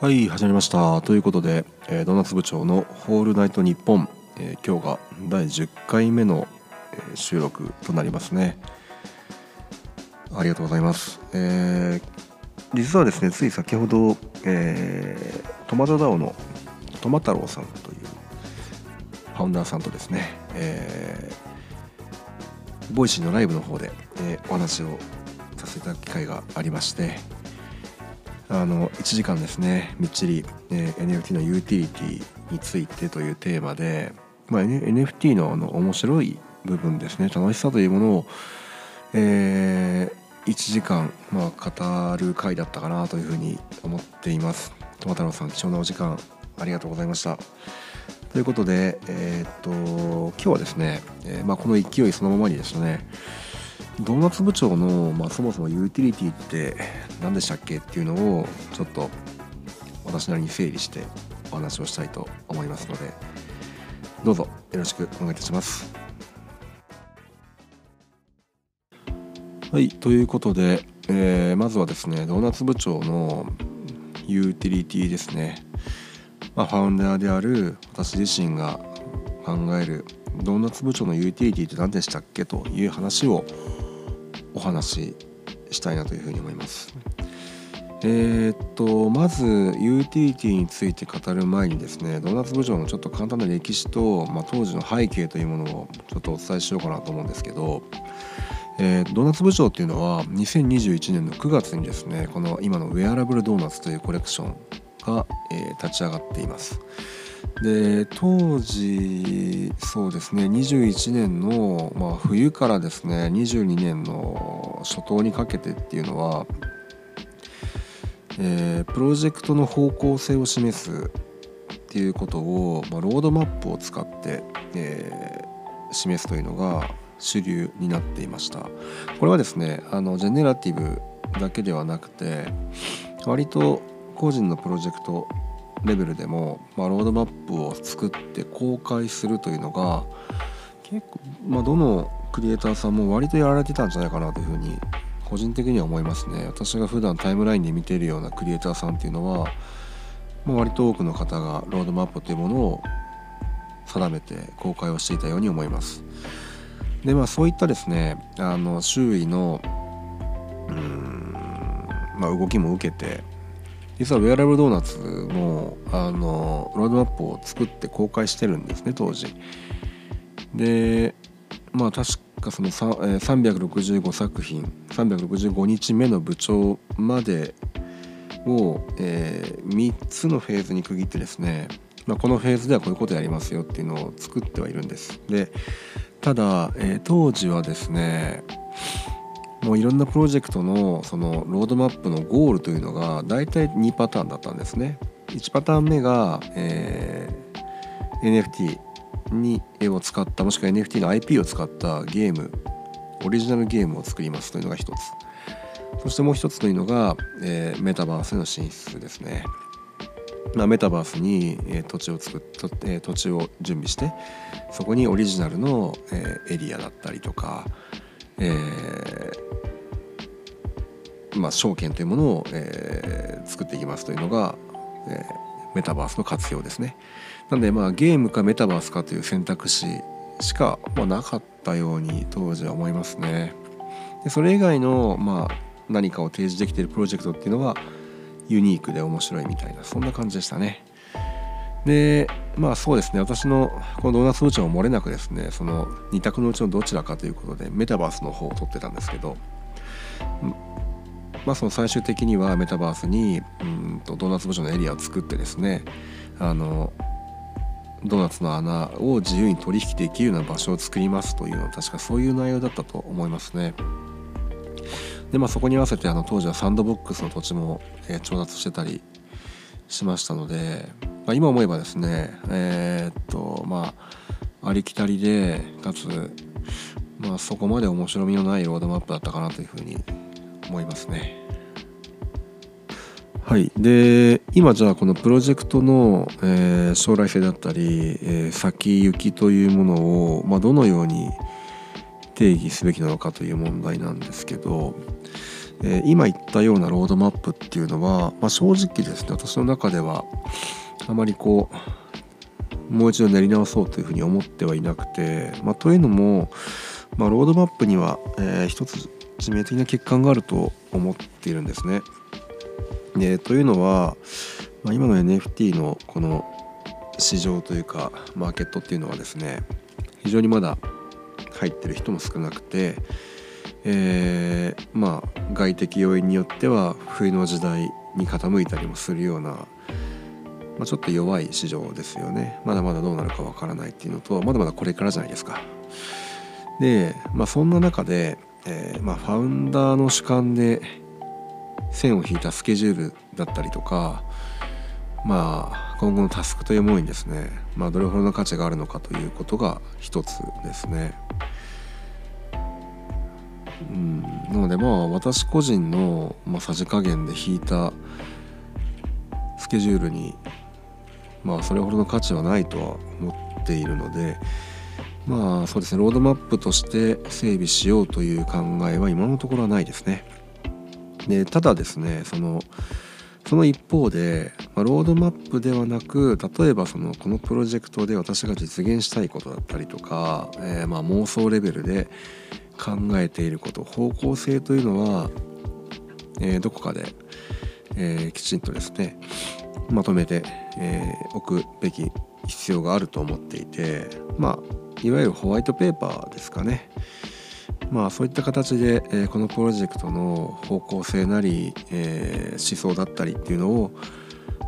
はい始まりました。ということで、えー、ドーナツ部長の「ホールナイトニッポン」えー、今日が第10回目の、えー、収録となりますね。ありがとうございます、えー、実はですねつい先ほど、えー、トマトダオのトマ太郎さんというファウンダーさんとですね、えー、ボイシーのライブの方で、えー、お話をさせていただく機会がありましてあの1時間ですねみっちり、えー、NFT のユーティリティについてというテーマで、まあ、NFT のあの面白い部分ですね楽しさというものを、えー、1時間、まあ、語る回だったかなというふうに思っています。トマ太郎さん貴重なお時間ありがとうございました。ということで、えー、っと今日はですね、えーまあ、この勢いそのままにですねドーナツ部長の、まあ、そもそもユーティリティって何でしたっけっていうのをちょっと私なりに整理してお話をしたいと思いますのでどうぞよろしくお願いいたします。はいということで、えー、まずはですねドーナツ部長のユーティリティですね、まあ、ファウンダーである私自身が考えるドーナツ部長のユーティリティって何でしたっけという話をお話ししたいなというふうに思います。えー、っとまずユーティリティについて語る前にですねドーナツ部長のちょっと簡単な歴史と、まあ、当時の背景というものをちょっとお伝えしようかなと思うんですけど、えー、ドーナツ部長っていうのは2021年の9月にですねこの今のウェアラブルドーナツというコレクションが、えー、立ち上がっています。で当時そうですね21年の、まあ、冬からですね22年の初頭にかけてっていうのは、えー、プロジェクトの方向性を示すっていうことを、まあ、ロードマップを使って、えー、示すというのが主流になっていました。これはですねあのジェネラティブだけではなくて割と個人のプロジェクトレベルでも、まあ、ロードマップを作って公開するというのが結構、まあ、どのクリエイターさんも割とやられてたんじゃないかなというふうに個人的には思いますね。私が普段タイムラインで見ているようなクリエイターさんっていうのは、まあ、割と多くの方がロードマップというものを定めて公開をしていたように思います。でまあそういったですねあの周囲のうん、まあ、動きも受けて実はウェアラブルドーナツもあのロードマップを作って公開してるんですね当時。でまあ確かその365作品365日目の部長までを、えー、3つのフェーズに区切ってですね、まあ、このフェーズではこういうことやりますよっていうのを作ってはいるんです。でただ、えー、当時はですねもういろんなプロジェクトのそのロードマップのゴールというのが大体2パターンだったんですね。1パターン目が、えー、NFT に絵を使ったもしくは NFT の IP を使ったゲームオリジナルゲームを作りますというのが一つそしてもう一つというのが、えー、メタバースへの進出ですね、まあ、メタバースに、えー、土地を作っ、えー、土地を準備してそこにオリジナルの、えー、エリアだったりとか、えー、まあ、証券というものを、えー、作っていきますというのが、えー、メタバースの活用ですね。なので、まあ、ゲームかメタバースかという選択肢しか、まあ、なかったように当時は思いますね。でそれ以外の、まあ、何かを提示できているプロジェクトっていうのはユニークで面白いみたいなそんな感じでしたね。でまあそうですね私のこのドーナツ部長も漏れなくですねその2択のうちのどちらかということでメタバースの方を取ってたんですけどまあその最終的にはメタバースにうんとドーナツ部長のエリアを作ってですねあのドーナツの穴を自由に取引できるような場所を作りますというのは確かそういう内容だったと思いますね。でまあそこに合わせてあの当時はサンドボックスの土地も、えー、調達してたりしましたのでまあ、今思えばですねえー、っとまあありきたりでかつ、まあ、そこまで面白みのないロードマップだったかなというふうに思いますね。はい、で今じゃあこのプロジェクトの、えー、将来性だったり、えー、先行きというものを、まあ、どのように定義すべきなのかという問題なんですけどえー、今言ったようなロードマップっていうのは、まあ、正直ですね私の中ではあまりこうもう一度練り直そうというふうに思ってはいなくて、まあ、というのも、まあ、ロードマップには、えー、一つ致命的な欠陥があると思っているんですね。でというのは、まあ、今の NFT のこの市場というかマーケットっていうのはですね非常にまだ入ってる人も少なくて、えー、まあ外的要因によっては冬の時代に傾いたりもするような、まあ、ちょっと弱い市場ですよねまだまだどうなるかわからないっていうのとまだまだこれからじゃないですか。で、まあ、そんな中で、えーまあ、ファウンダーの主観で線を引いたスケジュールだったりとかまあ今後のタスクというものにですね、まあ、どれほどの価値があるのかということが一つですね。うん、なのでまあ私個人の、ま、さじ加減で引いたスケジュールにまあそれほどの価値はないとは思っているのでまあそうですねロードマップとして整備しようという考えは今のところはないですね。でただですねそのその一方で、まあ、ロードマップではなく例えばそのこのプロジェクトで私が実現したいことだったりとか、えー、まあ妄想レベルで考えていること方向性というのは、えー、どこかで、えー、きちんとですねまとめて、えー、おくべき必要があると思っていてまあいわゆるホワイトペーパーですかね。まあそういった形で、えー、このプロジェクトの方向性なり、えー、思想だったりっていうのを、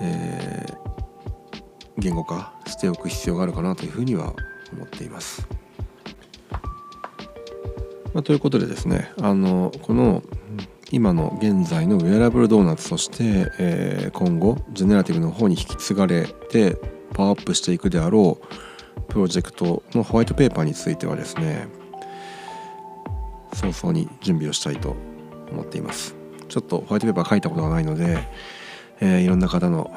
えー、言語化しておく必要があるかなというふうには思っています。まあ、ということでですねあのこの今の現在のウェアラブルドーナツとして、えー、今後ジェネラティブの方に引き継がれてパワーアップしていくであろうプロジェクトのホワイトペーパーについてはですね早々に準備をしたいと思っています。ちょっとホワイトペーパー書いたことがないので、えー、いろんな方の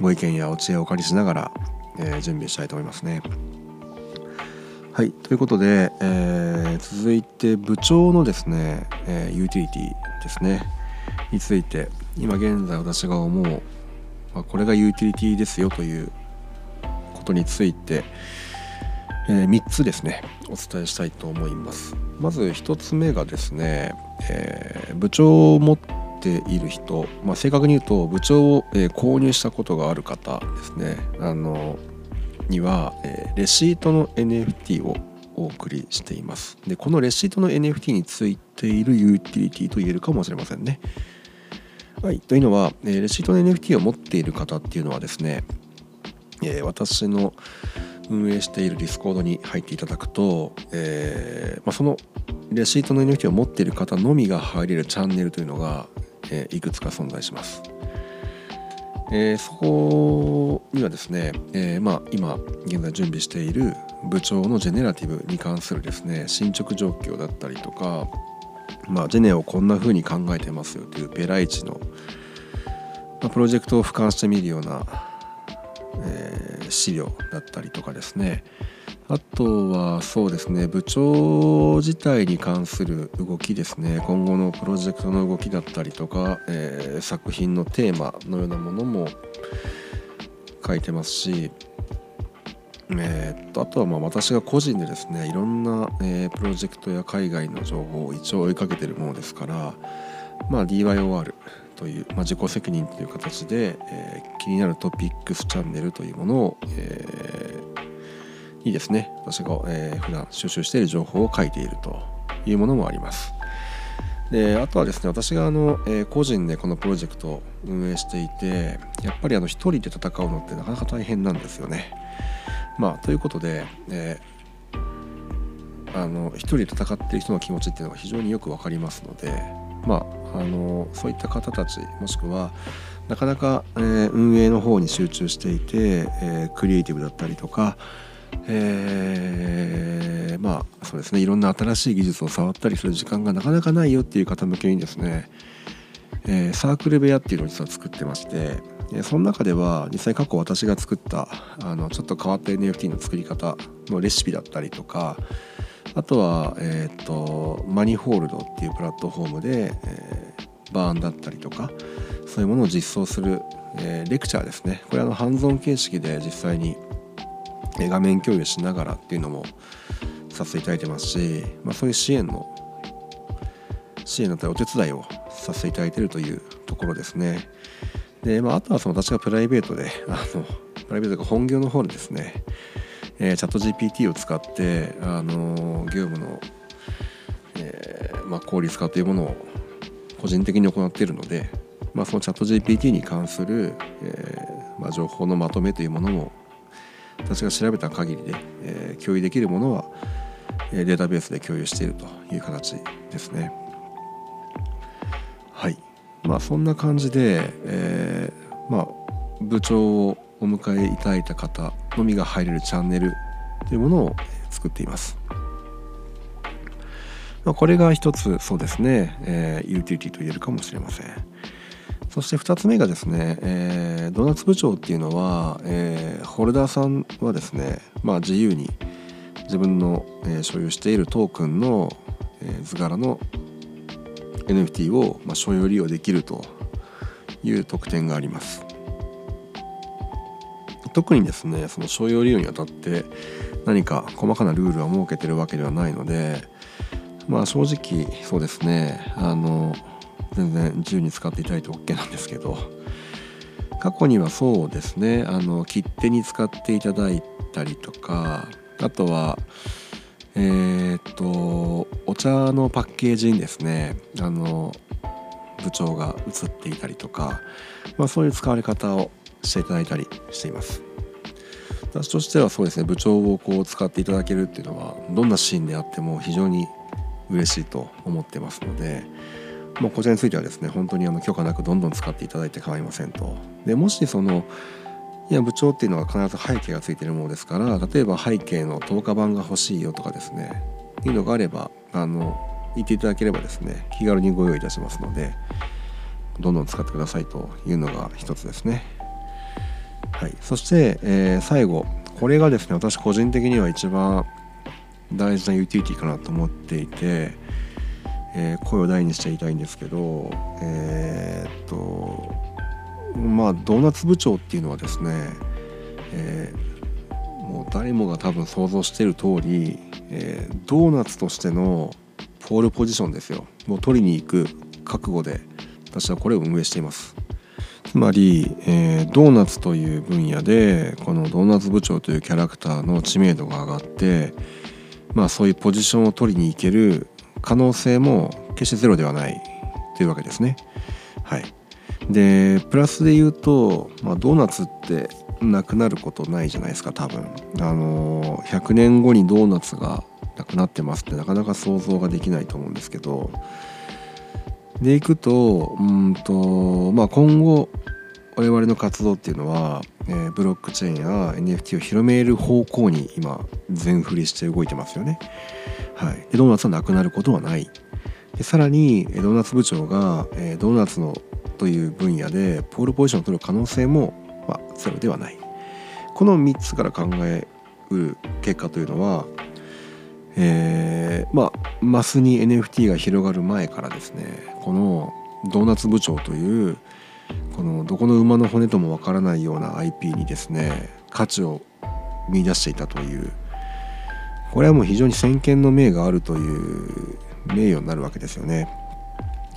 ご意見やお知恵をお借りしながら、えー、準備したいと思いますね。はいということで、えー、続いて部長のですね、えユーティリティですね。について今現在私が思う、まあ、これがユーティリティですよということについて、え、3つですねお伝えしたいと思います。まず1つ目がですね、えー、部長を持っている人、まあ、正確に言うと部長を、えー、購入したことがある方ですね。あのには、えレシートの NFT をお送りしています。でこのレシートの NFT についているユーティリティと言えるかもしれませんね。はい、というのは、えレシートの NFT を持っている方っていうのはですね、え私の運営しているディスコードに入っていただくと、えーまあ、そのレシートの NFT を持っている方のみが入れるチャンネルというのが、えー、いくつか存在します。えー、そこにはですね、えーまあ、今現在準備している部長のジェネラティブに関するですね進捗状況だったりとか、まあ、ジェネをこんな風に考えてますよというペライチの、まあ、プロジェクトを俯瞰してみるようなえー、資料だったりとかですね。あとはそうですね部長自体に関する動きですね。今後のプロジェクトの動きだったりとか、えー、作品のテーマのようなものも書いてますし、えー、っとあとはまあ私が個人でですねいろんな、え、プロジェクトや海外の情報を一応追いかけてるものですからまあ DYOR という、まあ、自己責任という形で、えー、気になるトピックスチャンネルというものを、えー、にですね私が、えー、普段収集している情報を書いているというものもあります。であとはですね私があの、えー、個人でこのプロジェクトを運営していてやっぱりあの一人で戦うのってなかなか大変なんですよね。まあということで、えー、あの一人で戦っている人の気持ちっていうのが非常によく分かりますのでまあ、あのそういった方たちもしくはなかなか、えー、運営の方に集中していて、えー、クリエイティブだったりとか、えー、まあそうですねいろんな新しい技術を触ったりする時間がなかなかないよっていう方向けにですね、えー、サークル部屋っていうのを実は作ってましてその中では実際過去私が作ったあのちょっと変わった NFT の作り方のレシピだったりとかあとは、えーと、マニホールドっていうプラットフォームで、えー、バーンだったりとかそういうものを実装する、えー、レクチャーですねこれあのハンズオン形式で実際に画面共有しながらっていうのもさせていただいてますし、まあ、そういう支援の支援だったりお手伝いをさせていただいているというところですね。で、まあ、あとはその私がプライベートであのプライベートが本業の方でですね、えー、チャット GPT を使ってあの業務の、えーまあ、効率化というものを個人的に行っているので、まあ、そのチャット GPT に関する、えーまあ、情報のまとめというものも私が調べた限りで、えー、共有できるものはデータベースで共有しているという形ですね。はいまあそんな感じで、えー、まあ、部長をお迎えいただいた方のみが入れるチャンネルというものを作っています。まあ、これが一つそうですね、えー、ユーティリティと言えるかもしれません。そして2つ目がですね、えー、ドーナツ部長っていうのは、えー、ホルダーさんはですね、まあ、自由に自分の、えー、所有しているトークンの、えー、図柄の NFT を、まあ、所有利用できるという特典があります特にですねその所有利用にあたって何か細かなルールは設けてるわけではないのでまあ正直そうですねあの全然自由に使っていただいて OK なんですけど過去にはそうですねあの切手に使っていただいたりとかあとはえー、っとお茶のパッケージにですねあの部長が写っていたりとか、まあ、そういう使われ方をしていただいたりしています。私としてはそうですね部長をこう使っていただけるっていうのはどんなシーンであっても非常に嬉しいと思ってますのでもうこちらについてはですね本当にあの許可なくどんどん使っていただいて構いませんと。でもしそのいや部長っていうのは必ず背景がついてるものですから例えば背景の10日版が欲しいよとかですねっていうのがあればあの言っていただければですね気軽にご用意いたしますのでどんどん使ってくださいというのが一つですね。はい。そして、えー、最後。これがですね私個人的には一番大事なユーティリティかなと思っていてえー、声を大にしていたいんですけどえー、っとまあドーナツ部長っていうのはですね、え、もう誰もが多分想像している通り、え、ドーナツとしてのポールポジションですよ。もう取りに行く覚悟で私はこれを運営しています。つまり、えー、ドーナツという分野でこのドーナツ部長というキャラクターの知名度が上がってまあそういうポジションを取りに行ける可能性も決してゼロではないというわけですね。はい、でプラスで言うと、まあ、ドーナツってなくなることないじゃないですか多分。あの100年後にドーナツがなくなってますってなかなか想像ができないと思うんですけどでいくとうんと、まあ、今後我々の活動っていうのは、えー、ブロックチェーンや NFT を広める方向に今全振りして動いてますよね。はい、でドーナツはなくなることはない。でさらにドーナツ部長が、えー、ドーナツのという分野でポールポジションを取る可能性も、まあ、ゼロではない。この3つから考えうる結果というのは、えー、まあマスに NFT が広がる前からですねこのドーナツ部長というこのどこの馬の骨ともわからないような IP にですね価値を見出していたというこれはもう非常に先見の明があるという名誉になるわけですよね。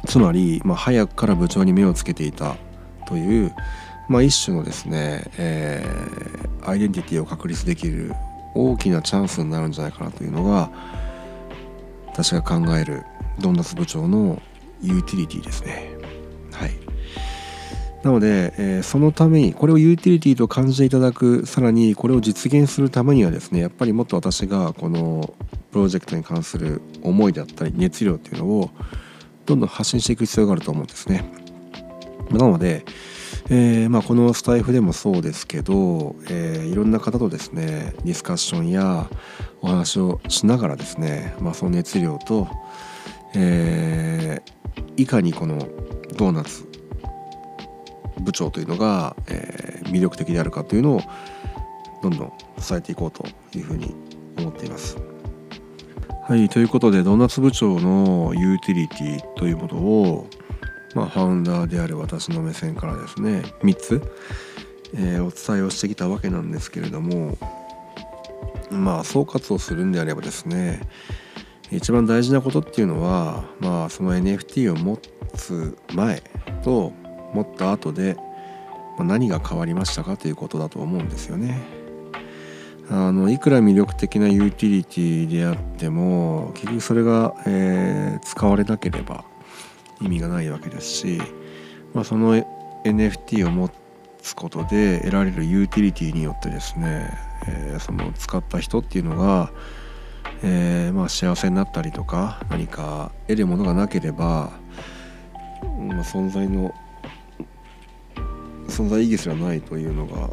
つまり、まあ、早くから部長に目をつけていたという、まあ、一種のですね、えー、アイデンティティを確立できる大きなチャンスになるんじゃないかなというのが私が考えるドンナツ部長のユーティリティですねはいなので、えー、そのためにこれをユーティリティと感じていただくさらにこれを実現するためにはですねやっぱりもっと私がこのプロジェクトに関する思いだったり熱量っていうのをどんどん発信していく必要があると思うんですね。なので、えーまあ、このスタイフでもそうですけど、えー、いろんな方とですねディスカッションやお話をしながらですね、まあ、その熱量と、えー、いかにこのドーナツ部長というのが、えー、魅力的であるかというのをどんどん伝えていこうというふうに思っています。はいということでドーナツ部長のユーティリティというものを、まあ、ファウンダーである私の目線からですね3つ、えー、お伝えをしてきたわけなんですけれどもまあ総括をするんであればですね一番大事なことっていうのはまあその NFT を持つ前と持った後で何が変わりましたかということだと思うんですよね。あのいくら魅力的なユーティリティであっても結局それが、えー、使われなければ意味がないわけですし、まあ、その NFT を持つことで得られるユーティリティによってですね、えー、その使った人っていうのが、えー、まあ、幸せになったりとか何か得るものがなければ、まあ、存在の存在意義すらないというのが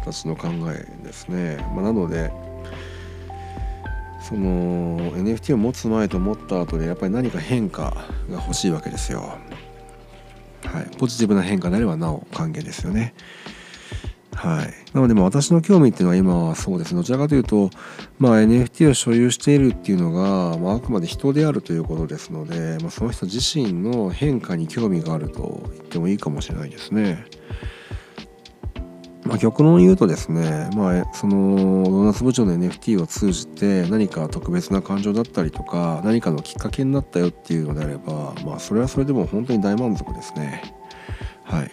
私の考えですね、まあ、なのでその NFT を持つ前と持った後でやっぱり何か変化が欲しいわけですよ。はい、ポジティブな変化であればなお歓迎ですよね。はい、なのでま私の興味っていうのは今はそうですどちらかというと、まあ、NFT を所有しているっていうのが、まあ、あくまで人であるということですので、まあ、その人自身の変化に興味があると言ってもいいかもしれないですね。まあ、極論言うとですね、まあ、そのドーナツ部長の NFT を通じて何か特別な感情だったりとか何かのきっかけになったよっていうのであれば、まあ、それはそれでも本当に大満足ですね。はい、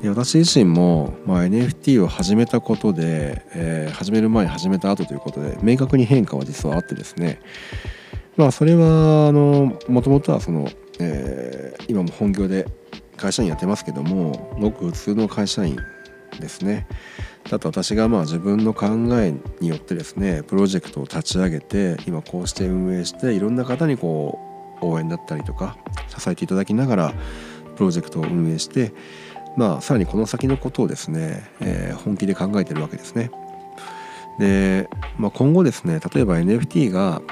で私自身も、まあ、NFT を始めたことで、えー、始める前始めた後ということで明確に変化は実はあってですねまあそれはあのもともとはその、えー、今も本業で会社員やってますけどもごく普通の会社員ですねあと私がまあ自分の考えによってですねプロジェクトを立ち上げて今こうして運営していろんな方にこう応援だったりとか支えていただきながらプロジェクトを運営してまあさらにこの先のことをですね、えー、本気で考えてるわけですね。で、まあ、今後ですね例えば NFT が、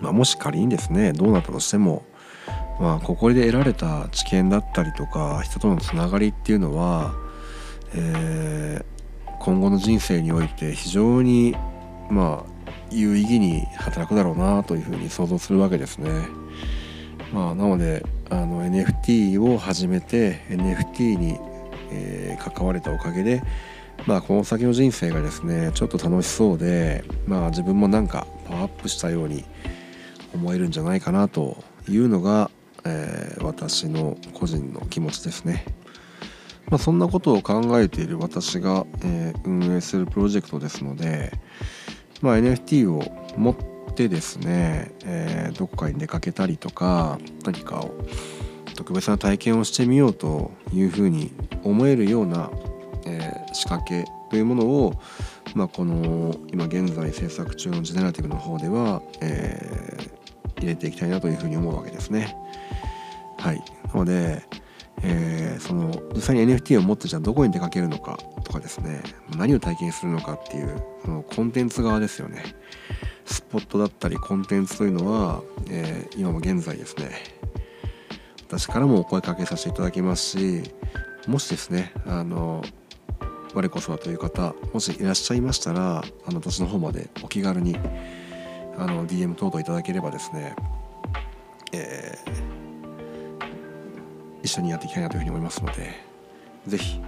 まあ、もし仮にですねどうなったとしてもまあここで得られた知見だったりとか人とのつながりっていうのはえー、今後の人生において非常にまあ有意義に働くだろうなというふうに想像するわけですね。まあ、なのであの NFT を始めて NFT に、えー、関われたおかげで、まあ、この先の人生がですねちょっと楽しそうで、まあ、自分もなんかパワーアップしたように思えるんじゃないかなというのが、えー、私の個人の気持ちですね。まあ、そんなことを考えている私が、えー、運営するプロジェクトですので、まあ、NFT を持ってですね、えー、どこかに出かけたりとか何かを特別な体験をしてみようというふうに思えるような、えー、仕掛けというものを、まあ、この今現在制作中のジェネラティブの方では、えー、入れていきたいなというふうに思うわけですね。はい、なのでえー、その実際に NFT を持ってじゃあどこに出かけるのかとかですね。何を体験するのかっていうそのコンテンツ側ですよね。スポットだったりコンテンツというのは、えー、今も現在ですね。私からもお声かけさせていただきますしもしですねあの我こそはという方もしいらっしゃいましたらあの私の方までお気軽にあの DM 等々いただければですね、えー一緒にやっていきたいなというふうに思いますので是非よ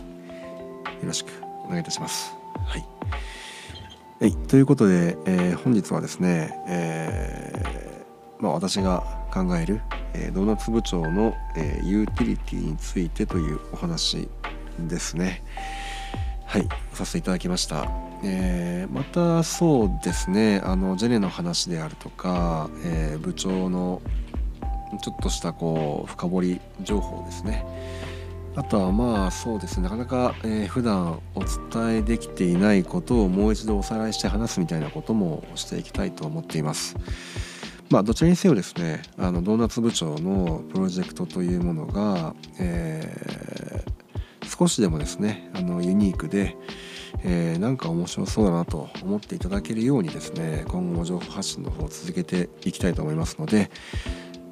ろしくお願いいたします。はいはい、ということで、えー、本日はですね、えー、まあ、私が考える、えー、ドーナツ部長の、えユーティリティについてというお話ですね。はい、させていただきました。えー、またそうですねあのジェネの話であるとか、えー、部長のちょっとしたこう深掘り情報ですね。あとはまあそうですね。なかなか、えー、普段お伝えできていないことをもう一度おさらいして話すみたいなこともしていきたいと思っています。まあどちらにせよですねあのドーナツ部長のプロジェクトというものが、えー、少しでもですねあのユニークでえー、なんか面白そうだなと思っていただけるようにですね今後も情報発信の方を続けていきたいと思いますので、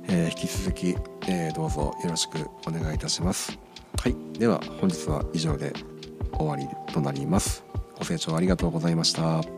えー、引き続き、えー、どうぞよろしくお願いいたします。はい、では本日は以上で終わりとなります。ご清聴ありがとうございました。